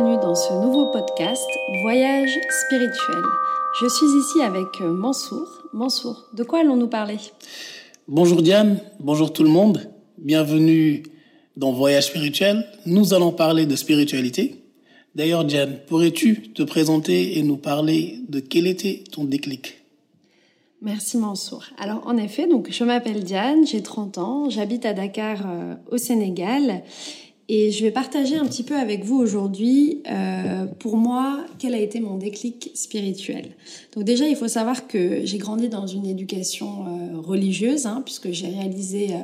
bienvenue dans ce nouveau podcast Voyage spirituel. Je suis ici avec euh, Mansour. Mansour, de quoi allons-nous parler? Bonjour Diane, bonjour tout le monde. Bienvenue dans Voyage spirituel. Nous allons parler de spiritualité. D'ailleurs Diane, pourrais-tu te présenter et nous parler de quel était ton déclic? Merci Mansour. Alors en effet, donc je m'appelle Diane, j'ai 30 ans, j'habite à Dakar euh, au Sénégal et je vais partager un petit peu avec vous aujourd'hui, euh, pour moi, quel a été mon déclic spirituel. Donc déjà, il faut savoir que j'ai grandi dans une éducation euh, religieuse, hein, puisque j'ai réalisé euh,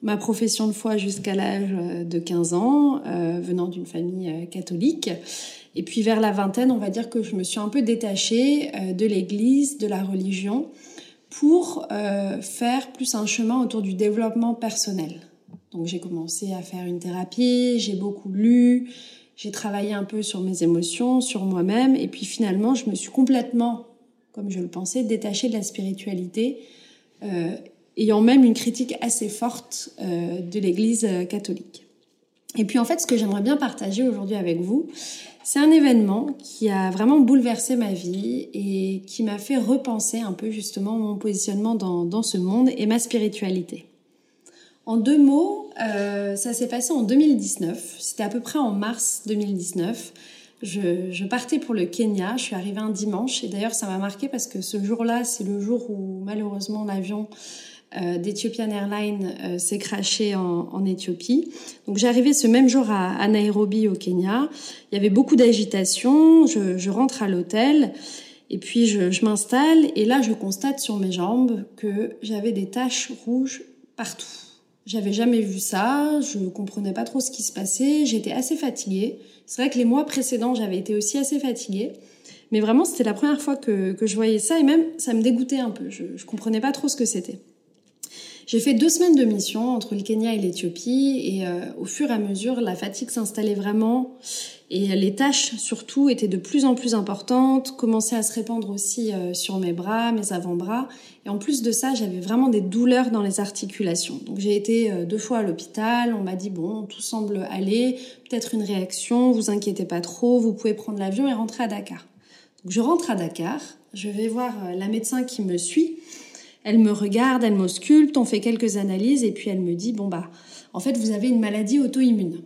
ma profession de foi jusqu'à l'âge de 15 ans, venant d'une famille catholique. Et puis vers la vingtaine, on va dire que je me suis un peu détachée de l'Église, de la religion, pour faire plus un chemin autour du développement personnel. Donc j'ai commencé à faire une thérapie, j'ai beaucoup lu, j'ai travaillé un peu sur mes émotions, sur moi-même, et puis finalement je me suis complètement, comme je le pensais, détachée de la spiritualité, euh, ayant même une critique assez forte euh, de l'Église euh, catholique. Et puis en fait, ce que j'aimerais bien partager aujourd'hui avec vous, c'est un événement qui a vraiment bouleversé ma vie et qui m'a fait repenser un peu justement mon positionnement dans, dans ce monde et ma spiritualité. En deux mots, euh, ça s'est passé en 2019. C'était à peu près en mars 2019. Je, je, partais pour le Kenya. Je suis arrivée un dimanche et d'ailleurs ça m'a marqué parce que ce jour-là, c'est le jour où malheureusement l'avion euh, d'Ethiopian Airlines euh, s'est craché en, en, Éthiopie. Donc j'arrivais ce même jour à, à, Nairobi au Kenya. Il y avait beaucoup d'agitation. Je, je, rentre à l'hôtel et puis je, je m'installe et là je constate sur mes jambes que j'avais des taches rouges partout. J'avais jamais vu ça, je comprenais pas trop ce qui se passait, j'étais assez fatiguée. C'est vrai que les mois précédents, j'avais été aussi assez fatiguée. Mais vraiment, c'était la première fois que, que, je voyais ça et même ça me dégoûtait un peu. Je, je comprenais pas trop ce que c'était. J'ai fait deux semaines de mission entre le Kenya et l'Éthiopie et euh, au fur et à mesure, la fatigue s'installait vraiment et les tâches surtout étaient de plus en plus importantes, commençaient à se répandre aussi euh, sur mes bras, mes avant-bras. Et en plus de ça, j'avais vraiment des douleurs dans les articulations. Donc j'ai été euh, deux fois à l'hôpital, on m'a dit bon, tout semble aller, peut-être une réaction, vous inquiétez pas trop, vous pouvez prendre l'avion et rentrer à Dakar. Donc je rentre à Dakar, je vais voir la médecin qui me suit elle me regarde, elle m'ausculte, on fait quelques analyses et puis elle me dit bon bah en fait vous avez une maladie auto-immune.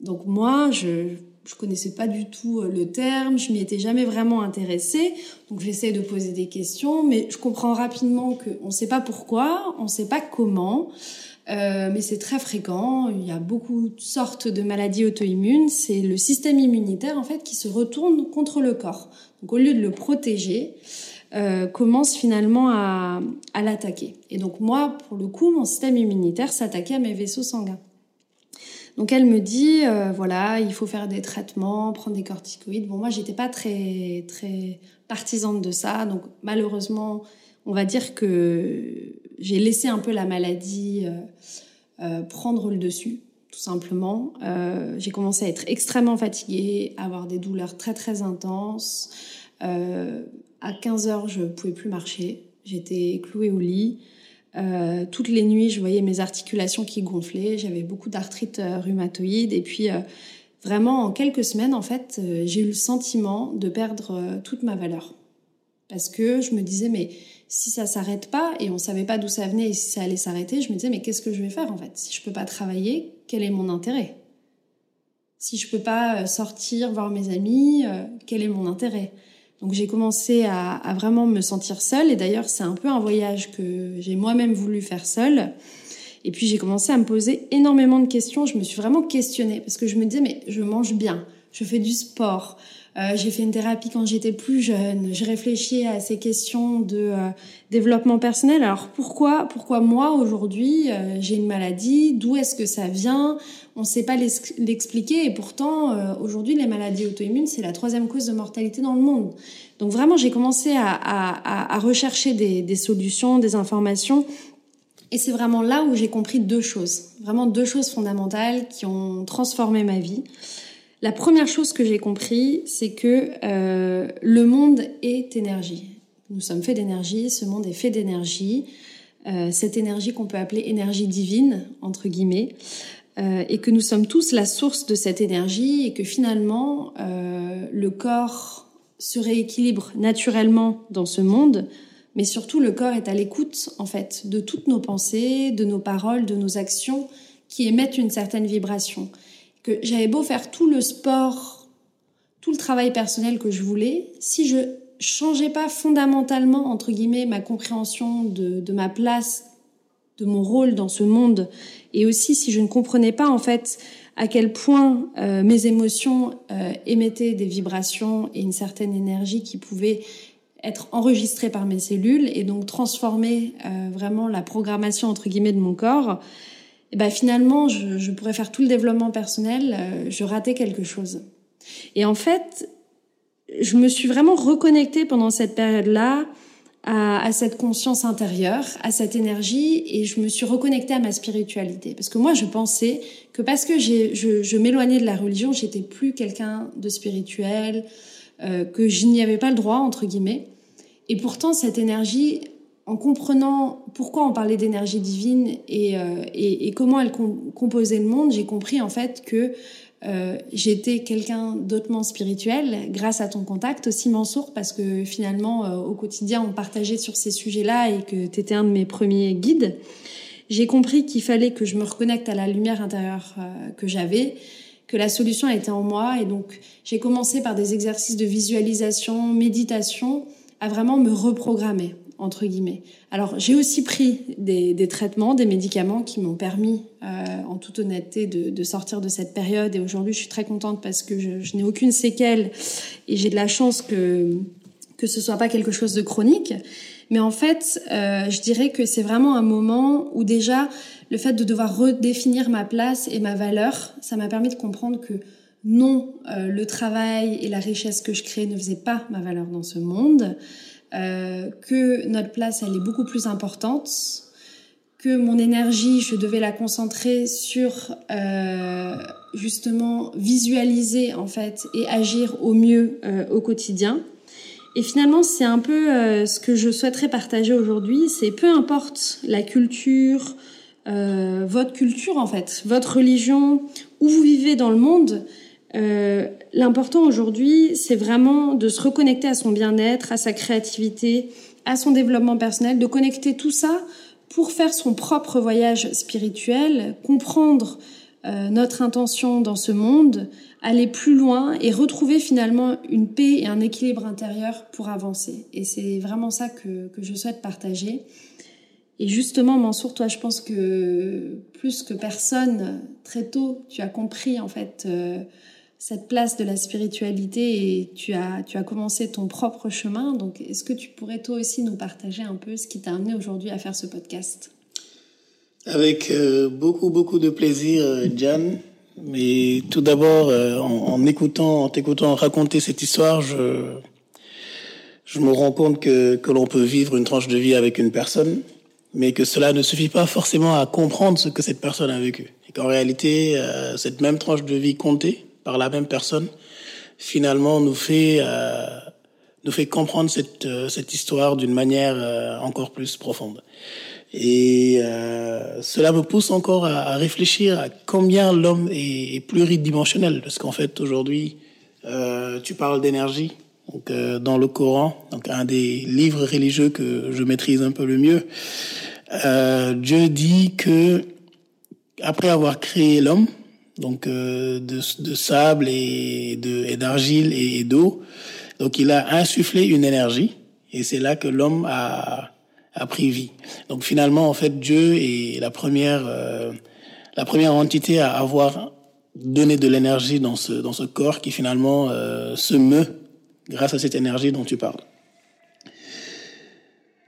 Donc moi je je connaissais pas du tout euh, le terme, je m'y étais jamais vraiment intéressée, donc j'essaie de poser des questions, mais je comprends rapidement qu'on ne sait pas pourquoi, on ne sait pas comment, euh, mais c'est très fréquent. Il y a beaucoup de sortes de maladies auto-immunes. C'est le système immunitaire en fait qui se retourne contre le corps. Donc au lieu de le protéger, euh, commence finalement à, à l'attaquer. Et donc moi, pour le coup, mon système immunitaire s'attaquait à mes vaisseaux sanguins. Donc elle me dit, euh, voilà, il faut faire des traitements, prendre des corticoïdes. Bon, moi, j'étais pas très très partisane de ça. Donc malheureusement, on va dire que j'ai laissé un peu la maladie euh, euh, prendre le dessus, tout simplement. J'ai commencé à être extrêmement fatiguée, à avoir des douleurs très très intenses. À 15 heures, je pouvais plus marcher. J'étais clouée au lit. Euh, toutes les nuits, je voyais mes articulations qui gonflaient. J'avais beaucoup d'arthrite euh, rhumatoïde. Et puis, euh, vraiment, en quelques semaines, en fait, j'ai eu le sentiment de perdre toute ma valeur. Parce que je me disais, mais si ça s'arrête pas, et on savait pas d'où ça venait et si ça allait s'arrêter, je me disais, mais qu'est-ce que je vais faire, en fait? Si je peux pas travailler, quel est mon intérêt? Si je peux pas sortir, voir mes amis, quel est mon intérêt? Donc j'ai commencé à, vraiment me sentir seule et d'ailleurs c'est un peu un voyage que j'ai moi-même voulu faire seule. Et puis j'ai commencé à me poser énormément de questions, je me suis vraiment questionnée parce que je me disais mais je mange bien, je fais du sport, euh, j'ai fait une thérapie quand j'étais plus jeune. Je réfléchis à ces questions de euh, développement personnel. Alors pourquoi, pourquoi moi aujourd'hui euh, j'ai une maladie? D'où est-ce que ça vient? On ne sait pas l'expliquer. Et pourtant euh, aujourd'hui les maladies auto-immunes c'est la troisième cause de mortalité dans le monde. Donc vraiment j'ai commencé à, à, à rechercher des, des solutions, des informations. Et c'est vraiment là où j'ai compris deux choses, vraiment deux choses fondamentales qui ont transformé ma vie. La première chose que j'ai compris, c'est que euh, le monde est énergie. Nous sommes faits d'énergie, ce monde est fait d'énergie. Euh, cette énergie qu'on peut appeler énergie divine, entre guillemets. euh, et que nous sommes tous la source de cette énergie et que finalement le corps se rééquilibre naturellement dans ce monde, mais surtout le corps est à l'écoute en fait de toutes nos pensées, de nos paroles, de nos actions qui émettent une certaine vibration. Que j'avais beau faire tout le sport, tout le travail personnel que je voulais, si je changeais pas fondamentalement entre guillemets ma compréhension de, ma place, de mon rôle dans ce monde, et aussi si je ne comprenais pas en fait à quel point euh, mes émotions euh, émettaient des vibrations et une certaine énergie qui pouvait être enregistrée par mes cellules et donc transformer euh, vraiment la programmation entre guillemets de mon corps, et ben finalement je, je pourrais faire tout le développement personnel, je ratais quelque chose. Et en fait, je me suis vraiment reconnectée pendant cette période-là à, à, cette conscience intérieure, à cette énergie, et je me suis reconnectée à ma spiritualité. Parce que moi, je pensais que parce que je, je m'éloignais de la religion, j'étais plus quelqu'un de spirituel, euh, que je n'y avais pas le droit, entre guillemets. Et pourtant, cette énergie, en comprenant pourquoi on parlait d'énergie divine et, euh, et, et, comment elle composait le monde, j'ai compris en fait que euh, j'étais quelqu'un d'autrement spirituel grâce à ton contact aussi Mansour parce que finalement euh, au quotidien on partageait sur ces sujets-là et que tu étais un de mes premiers guides. J'ai compris qu'il fallait que je me reconnecte à la lumière intérieure euh, que j'avais, que la solution était en moi et donc j'ai commencé par des exercices de visualisation, méditation à vraiment me reprogrammer Alors j'ai aussi pris des, traitements, des médicaments qui m'ont permis, euh, en toute honnêteté, de, sortir de cette période. Et aujourd'hui, je suis très contente parce que je, je n'ai aucune séquelle et j'ai de la chance que que ce soit pas quelque chose de chronique. Mais en fait, euh, je dirais que c'est vraiment un moment où déjà le fait de devoir redéfinir ma place et ma valeur, ça m'a permis de comprendre que non, euh, le travail et la richesse que je crée ne faisaient pas ma valeur dans ce monde. Euh, que notre place elle est beaucoup plus importante, que mon énergie je devais la concentrer sur euh, justement visualiser en fait et agir au mieux euh, au quotidien. Et finalement, c'est un peu euh, ce que je souhaiterais partager aujourd'hui. C'est peu importe la culture, euh, votre culture en fait, votre religion, où vous vivez dans le monde, euh, L'important aujourd'hui, c'est vraiment de se reconnecter à son bien-être, à sa créativité, à son développement personnel, de connecter tout ça pour faire son propre voyage spirituel, comprendre euh, notre intention dans ce monde, aller plus loin et retrouver finalement une paix et un équilibre intérieur pour avancer. Et c'est vraiment ça que, que je souhaite partager. Et justement, Mansour, toi, je pense que plus que personne, très tôt, tu as compris en fait euh, cette place de la spiritualité et tu as, tu as commencé ton propre chemin. Donc, est-ce que tu pourrais toi aussi nous partager un peu ce qui t'a amené aujourd'hui à faire ce podcast? Avec euh, beaucoup, beaucoup de plaisir, Jan. Euh, Mais tout d'abord, euh, en, en, écoutant, en t'écoutant raconter cette histoire, je, je me rends compte que, que l'on peut vivre une tranche de vie avec une personne, mais que cela ne suffit pas forcément à comprendre ce que cette personne a vécu. Et qu'en réalité, cette même tranche de vie comptée, par la même personne, finalement nous fait euh, nous fait comprendre cette euh, cette histoire d'une manière euh, encore plus profonde. Et euh, cela me pousse encore à, à réfléchir à combien l'homme est, est, pluridimensionnel, parce qu'en fait aujourd'hui, euh, tu parles d'énergie. Donc dans le Coran, donc un des livres religieux que je maîtrise un peu le mieux, Dieu dit que après avoir créé l'homme, donc euh, de, de, sable et d'argile et d'eau. Donc il a insufflé une énergie et c'est là que l'homme a, a pris vie. Donc finalement en fait Dieu est la première euh, la première entité à avoir donné de l'énergie dans ce dans ce corps qui finalement euh, se meut grâce à cette énergie dont tu parles.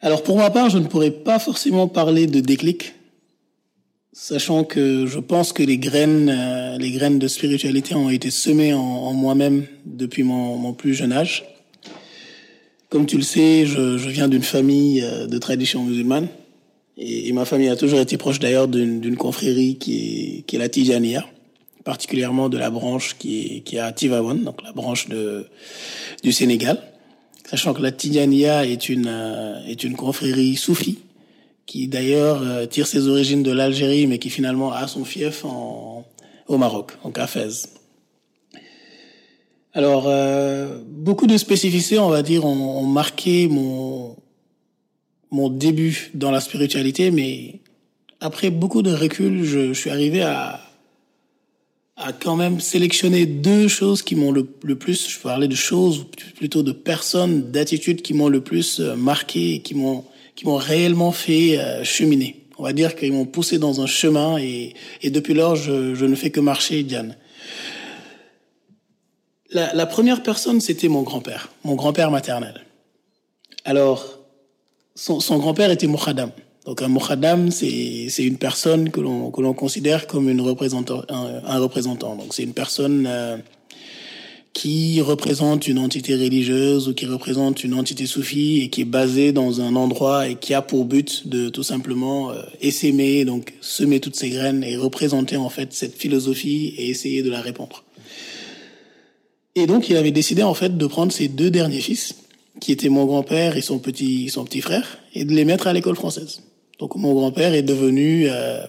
Alors pour ma part, je ne pourrais pas forcément parler de déclic sachant que je pense que les graines, euh, les graines de spiritualité ont été semées en, moi-même depuis mon, plus jeune âge. Comme tu le sais, je, viens d'une famille euh, de tradition musulmane et, ma famille a toujours été proche d'ailleurs d'une confrérie qui est, la Tijaniya, particulièrement de la branche qui est, qui est à Tivaouane, donc la branche du Sénégal. Sachant que la Tijaniya est une, euh, est une confrérie soufie qui d'ailleurs euh, tire ses origines de l'Algérie, mais qui finalement a son fief en, au Maroc, en Cafès. Alors, euh, beaucoup de spécificités, on va dire, ont, ont, marqué mon, mon début dans la spiritualité, mais après beaucoup de recul, je, je suis arrivé à, à quand même sélectionner deux choses qui m'ont le, plus, je parlais de choses, plutôt de personnes, d'attitudes qui m'ont le plus euh, marqué qui m'ont qui m'ont réellement fait euh, cheminer. On va dire qu'ils m'ont poussé dans un chemin et, et depuis lors, je, je, ne fais que marcher, Diane. La, la première personne, c'était mon grand-père, mon grand-père maternel. Alors, son, son grand-père était Moukhadam. Donc un Moukhadam, c'est une personne que l'on considère comme une représentant, un, un représentant. Donc c'est une personne euh, qui représente une entité religieuse ou qui représente une entité soufie et qui est basée dans un endroit et qui a pour but de tout simplement euh, essaimer, donc semer toutes ces graines et représenter en fait cette philosophie et essayer de la répandre. Et donc il avait décidé en fait de prendre ses deux derniers fils, qui étaient mon grand-père et son petit son petit frère, et de les mettre à l'école française. Donc mon grand-père est devenu euh,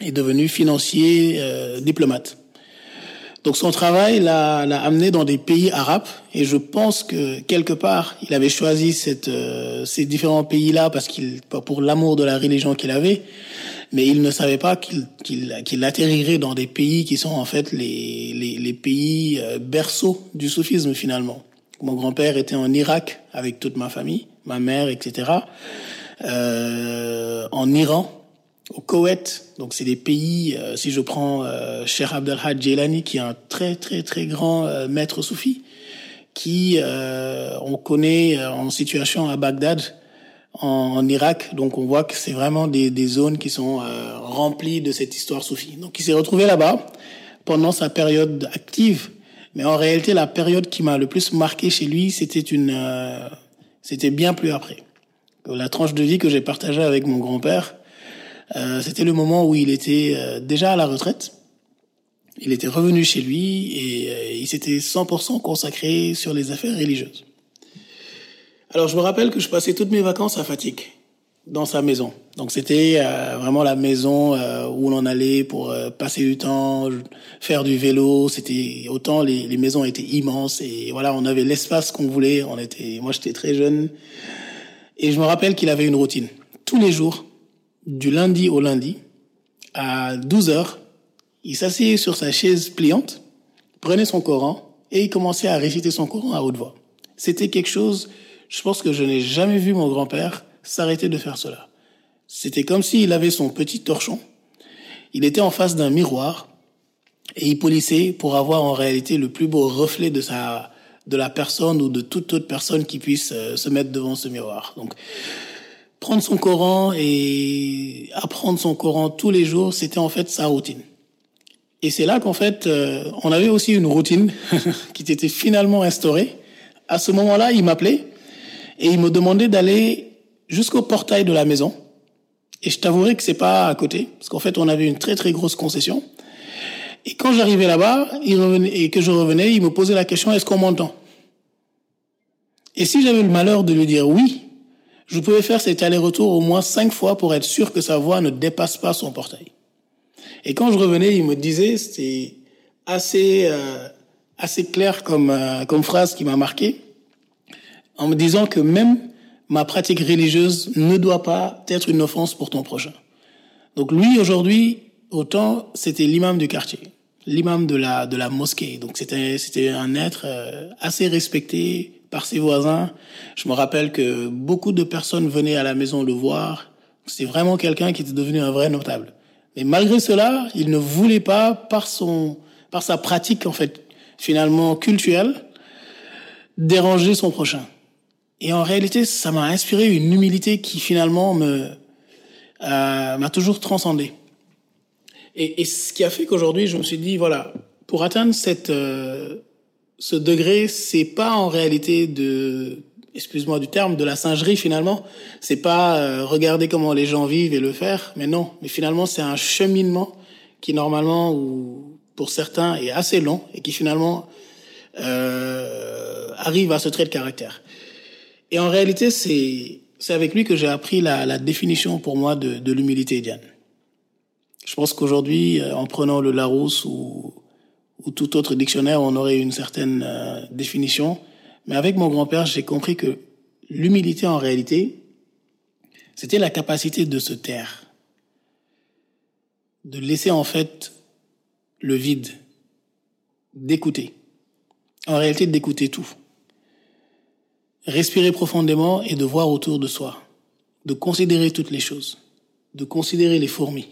est devenu financier euh, diplomate. Donc son travail l'a, amené dans des pays arabes et je pense que quelque part il avait choisi cette, euh, ces différents pays-là parce qu'il pour l'amour de la religion qu'il avait, mais il ne savait pas qu'il, qu'il, qu'il atterrirait dans des pays qui sont en fait les, les, les pays euh, berceaux du soufisme finalement. Mon grand-père était en Irak avec toute ma famille, ma mère, etc. Euh, en Iran au Koweït. Donc c'est des pays, euh, si je prends euh, Cheikh Abdelhad Jelani, qui est un très très très grand euh, maître soufi, qui euh, on connaît euh, en situation à Bagdad, en, Irak. Donc on voit que c'est vraiment des, des, zones qui sont euh, remplies de cette histoire soufie. Donc il s'est retrouvé là-bas pendant sa période active. Mais en réalité, la période qui m'a le plus marqué chez lui, c'était une, c'était bien plus après. La tranche de vie que j'ai partagée avec mon grand-père, euh, c'était le moment où il était euh, déjà à la retraite. Il était revenu chez lui et euh, il s'était 100% consacré sur les affaires religieuses. Alors je me rappelle que je passais toutes mes vacances à Fatigue, dans sa maison. Donc c'était euh, vraiment la maison euh, où l'on allait pour euh, passer du temps, faire du vélo. C'était autant les, les, maisons étaient immenses et voilà, on avait l'espace qu'on voulait. On était, moi j'étais très jeune et je me rappelle qu'il avait une routine. Tous les jours, du lundi au lundi, à 12 heures, il s'asseyait sur sa chaise pliante, prenait son Coran et il commençait à réciter son Coran à haute voix. C'était quelque chose, je pense que je n'ai jamais vu mon grand-père s'arrêter de faire cela. C'était comme s'il avait son petit torchon. Il était en face d'un miroir et il polissait pour avoir en réalité le plus beau reflet de sa de la personne ou de toute autre personne qui puisse euh, se mettre devant ce miroir. Donc prendre son Coran et apprendre son Coran tous les jours, c'était en fait sa routine. Et c'est là qu'en fait, euh, on avait aussi une routine qui était finalement instaurée. À ce moment-là, il m'appelait et il me demandait d'aller jusqu'au portail de la maison. Et je t'avouerai que c'est pas à côté, parce qu'en fait, on avait une très très grosse concession. Et quand j'arrivais là-bas, et que je revenais, il me posait la question est-ce qu'on m'entend? Et si j'avais le malheur de lui dire oui, je pouvais faire cet aller-retour au moins cinq fois pour être sûr que sa voix ne dépasse pas son portail. Et quand je revenais, il me disait, c'était assez euh, assez clair comme euh, comme phrase qui m'a marqué, en me disant que même ma pratique religieuse ne doit pas être une offense pour ton prochain. Donc lui aujourd'hui, autant c'était l'imam du quartier, l'imam de la de la mosquée. Donc c'était c'était un être euh, assez respecté, par ses voisins. Je me rappelle que beaucoup de personnes venaient à la maison le voir. C'est vraiment quelqu'un qui était devenu un vrai notable. Mais malgré cela, il ne voulait pas, par son, par sa pratique en fait, finalement culturelle, déranger son prochain. Et en réalité, ça m'a inspiré une humilité qui finalement me euh, m'a toujours transcendé. Et, ce qui a fait qu'aujourd'hui, je me suis dit voilà, pour atteindre cette euh, ce degré, c'est pas en réalité de, excuse-moi du terme, de la singerie finalement. C'est pas euh, regarder comment les gens vivent et le faire, mais non. Mais finalement, c'est un cheminement qui normalement, ou pour certains, est assez long et qui finalement euh, arrive à ce trait de caractère. Et en réalité, c'est c'est avec lui que j'ai appris la, la, définition pour moi de, de l'humilité, Diane. Je pense qu'aujourd'hui, euh, en prenant le Larousse ou, ou tout autre dictionnaire, on aurait une certaine euh, définition. Mais avec mon grand-père, j'ai compris que l'humilité, en réalité, c'était la capacité de se taire, de laisser en fait le vide, d'écouter. En réalité, d'écouter tout. Respirer profondément et de voir autour de soi, de considérer toutes les choses, de considérer les fourmis,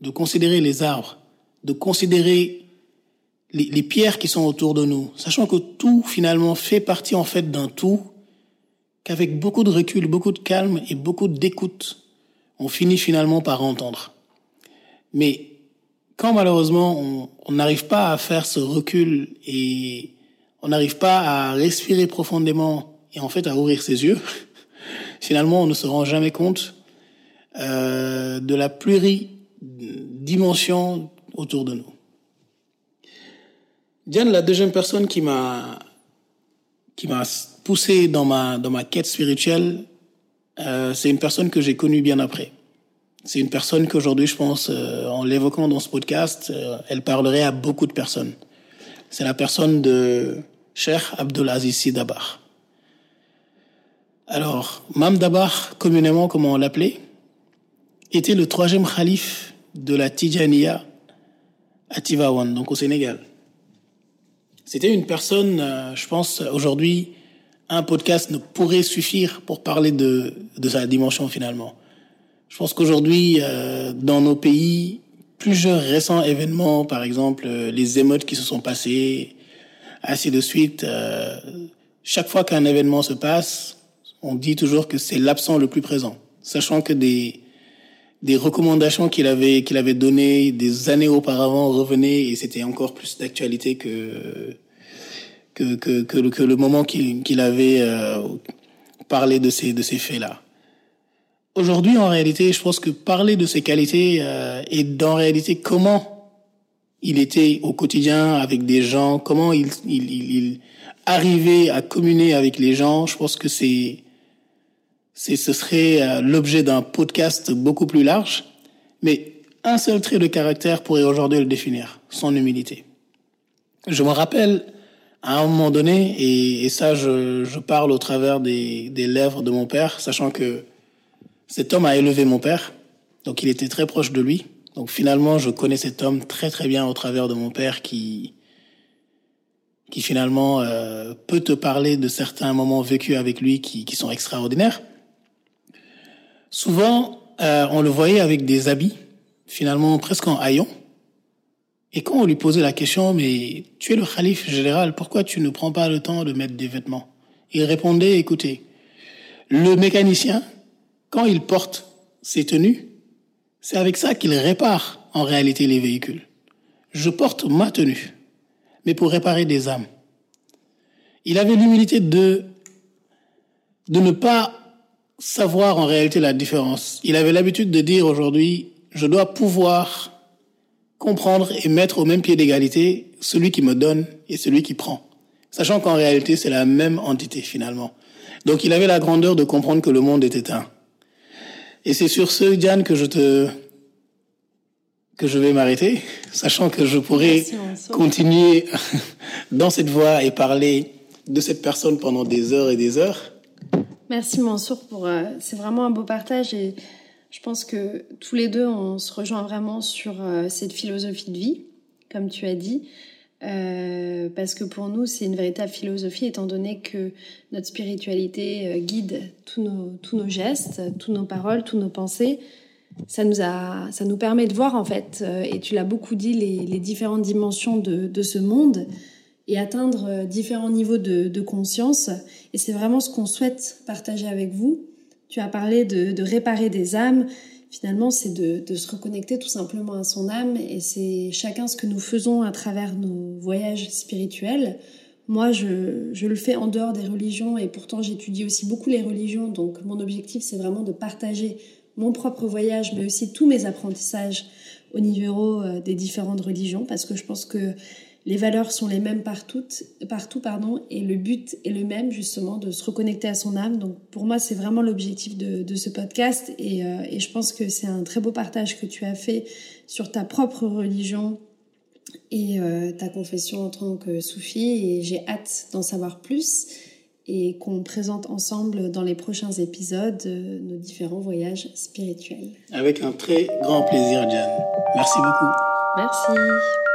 de considérer les arbres, de considérer les, les pierres qui sont autour de nous, sachant que tout finalement fait partie en fait d'un tout, qu'avec beaucoup de recul, beaucoup de calme et beaucoup d'écoute, on finit finalement par entendre. Mais quand malheureusement on n'arrive pas à faire ce recul et on n'arrive pas à respirer profondément et en fait à ouvrir ses yeux, finalement on ne se rend jamais compte euh, de la pluridimension autour de nous. Diane, la deuxième personne qui m'a qui m'a poussé dans ma dans ma quête spirituelle, euh, c'est une personne que j'ai connue bien après. C'est une personne qu'aujourd'hui, je pense, euh, en l'évoquant dans ce podcast, euh, elle parlerait à beaucoup de personnes. C'est la personne de Cheikh Abdelaziz Sy Dabar. Alors, Mam Dabar, communément comme on l'appelait, était le troisième calife de la Tijaniya à Tivaouane, donc au Sénégal. C'était une personne, euh, je pense, aujourd'hui, un podcast ne pourrait suffire pour parler de, de sa dimension finalement. Je pense qu'aujourd'hui, euh, dans nos pays, plusieurs récents événements, par exemple euh, les émeutes qui se sont passées, ainsi de suite, euh, chaque fois qu'un événement se passe, on dit toujours que c'est l'absent le plus présent, sachant que des des recommandations qu'il avait qu'il avait données des années auparavant revenaient et c'était encore plus d'actualité que que, que, que, que le moment qu'il qu'il avait euh, parlé de ces de ces faits là. Aujourd'hui, en réalité, je pense que parler de ses qualités euh, et d'en réalité comment il était au quotidien avec des gens, comment il, il, il, arrivait à communier avec les gens, je pense que c'est, c'est, ce serait euh, l'objet d'un podcast beaucoup plus large. Mais un seul trait de caractère pourrait aujourd'hui le définir, son humilité. Je me rappelle à un moment donné, et, et ça, je, je parle au travers des, des lèvres de mon père, sachant que cet homme a élevé mon père, donc il était très proche de lui. Donc finalement, je connais cet homme très très bien au travers de mon père qui qui finalement euh, peut te parler de certains moments vécus avec lui qui, qui sont extraordinaires. Souvent, euh, on le voyait avec des habits, finalement presque en haillons. Et quand on lui posait la question, mais tu es le calife général, pourquoi tu ne prends pas le temps de mettre des vêtements? Il répondait, écoutez, le mécanicien, quand il porte ses tenues, c'est avec ça qu'il répare en réalité les véhicules. Je porte ma tenue, mais pour réparer des âmes. Il avait l'humilité de, de ne pas savoir en réalité la différence. Il avait l'habitude de dire aujourd'hui, je dois pouvoir comprendre et mettre au même pied d'égalité celui qui me donne et celui qui prend. Sachant qu'en réalité, c'est la même entité finalement. Donc il avait la grandeur de comprendre que le monde était un. Et c'est sur ce, Diane, que je te que je vais m'arrêter, sachant que je pourrais continuer dans cette voie et parler de cette personne pendant des heures et des heures. Merci Mansour pour euh, c'est vraiment un beau partage et je pense que tous les deux on se rejoint vraiment sur euh, cette philosophie de vie, comme tu as dit. Euh, parce que pour nous, c'est une véritable philosophie, étant donné que notre spiritualité euh, guide tous nos, gestes, toutes nos paroles, toutes nos pensées. Ça nous, a, ça nous permet de voir, en fait, et tu l'as beaucoup dit, les, différentes dimensions de, ce monde et atteindre différents niveaux de conscience. Et c'est vraiment ce qu'on souhaite partager avec vous. Tu as parlé de, réparer des âmes finalement, c'est de, se reconnecter tout simplement à son âme et c'est chacun ce que nous faisons à travers nos voyages spirituels. Moi, je, je le fais en dehors des religions et pourtant j'étudie aussi beaucoup les religions. Donc mon objectif, c'est vraiment de partager mon propre voyage, mais aussi tous mes apprentissages au niveau euh, des différentes religions parce que je pense que les valeurs sont les mêmes partout, partout pardon, et le but est le même justement de se reconnecter à son âme. Donc pour moi, c'est vraiment l'objectif de, de, ce podcast et, euh, et je pense que c'est un très beau partage que tu as fait sur ta propre religion et euh, ta confession en tant que soufie et j'ai hâte d'en savoir plus et qu'on présente ensemble dans les prochains épisodes euh, nos différents voyages spirituels. Avec un très grand plaisir, Diane. Merci beaucoup. Merci.